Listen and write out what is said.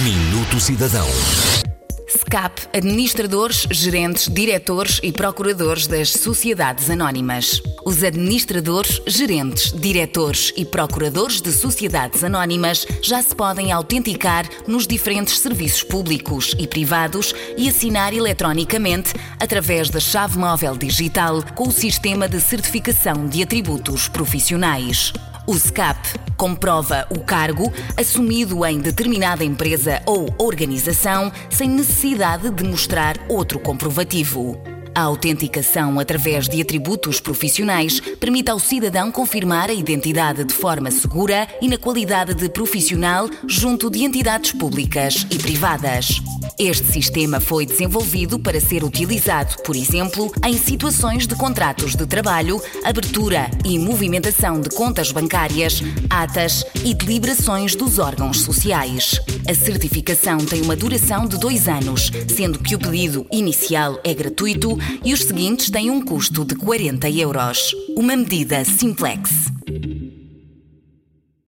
Minuto Cidadão. SCAP, administradores, gerentes, diretores e procuradores das sociedades anónimas. Os administradores, gerentes, diretores e procuradores de sociedades anónimas já se podem autenticar nos diferentes serviços públicos e privados e assinar eletronicamente através da chave móvel digital com o sistema de certificação de atributos profissionais. O SCAP comprova o cargo assumido em determinada empresa ou organização sem necessidade de mostrar outro comprovativo. A autenticação através de atributos profissionais permite ao cidadão confirmar a identidade de forma segura e na qualidade de profissional junto de entidades públicas e privadas. Este sistema foi desenvolvido para ser utilizado, por exemplo, em situações de contratos de trabalho, abertura e movimentação de contas bancárias, atas e deliberações dos órgãos sociais. A certificação tem uma duração de dois anos, sendo que o pedido inicial é gratuito e os seguintes têm um custo de 40 euros. Uma medida simplex.